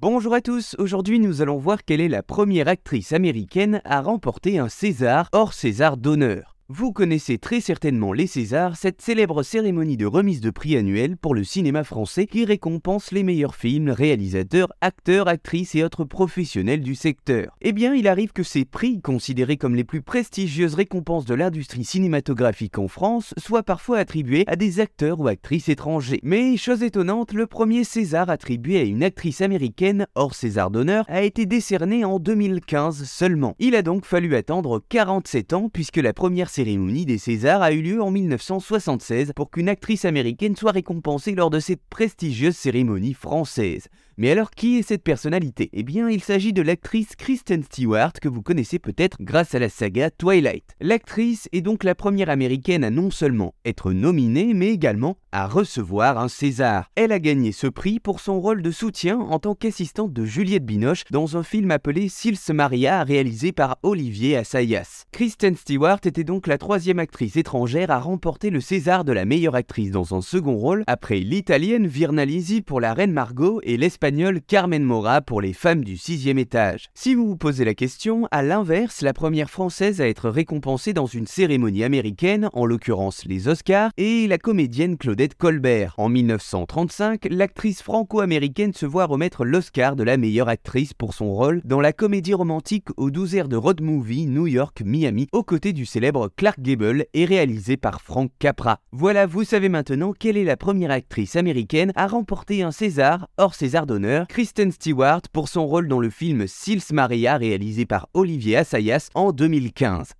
Bonjour à tous, aujourd'hui nous allons voir quelle est la première actrice américaine à remporter un César hors César d'honneur. Vous connaissez très certainement les Césars, cette célèbre cérémonie de remise de prix annuelle pour le cinéma français qui récompense les meilleurs films, réalisateurs, acteurs, actrices et autres professionnels du secteur. Eh bien, il arrive que ces prix, considérés comme les plus prestigieuses récompenses de l'industrie cinématographique en France, soient parfois attribués à des acteurs ou actrices étrangers. Mais, chose étonnante, le premier César attribué à une actrice américaine, hors César d'honneur, a été décerné en 2015 seulement. Il a donc fallu attendre 47 ans puisque la première cérémonie des Césars a eu lieu en 1976 pour qu'une actrice américaine soit récompensée lors de cette prestigieuse cérémonie française. Mais alors qui est cette personnalité? Eh bien, il s'agit de l'actrice Kristen Stewart que vous connaissez peut-être grâce à la saga Twilight. L'actrice est donc la première américaine à non seulement être nominée, mais également à recevoir un César. Elle a gagné ce prix pour son rôle de soutien en tant qu'assistante de Juliette Binoche dans un film appelé Sils Maria réalisé par Olivier Assayas. Kristen Stewart était donc la troisième actrice étrangère à remporter le César de la meilleure actrice dans un second rôle après l'italienne Virna Lisi pour La Reine Margot et l'espagnole Carmen Mora pour les femmes du sixième étage. Si vous vous posez la question, à l'inverse, la première française à être récompensée dans une cérémonie américaine, en l'occurrence les Oscars, est la comédienne Claudette Colbert. En 1935, l'actrice franco-américaine se voit remettre l'Oscar de la meilleure actrice pour son rôle dans la comédie romantique aux 12 airs de road movie New York-Miami, aux côtés du célèbre Clark Gable et réalisé par Frank Capra. Voilà, vous savez maintenant quelle est la première actrice américaine à remporter un César hors César Kristen Stewart pour son rôle dans le film Sils Maria réalisé par Olivier Assayas en 2015.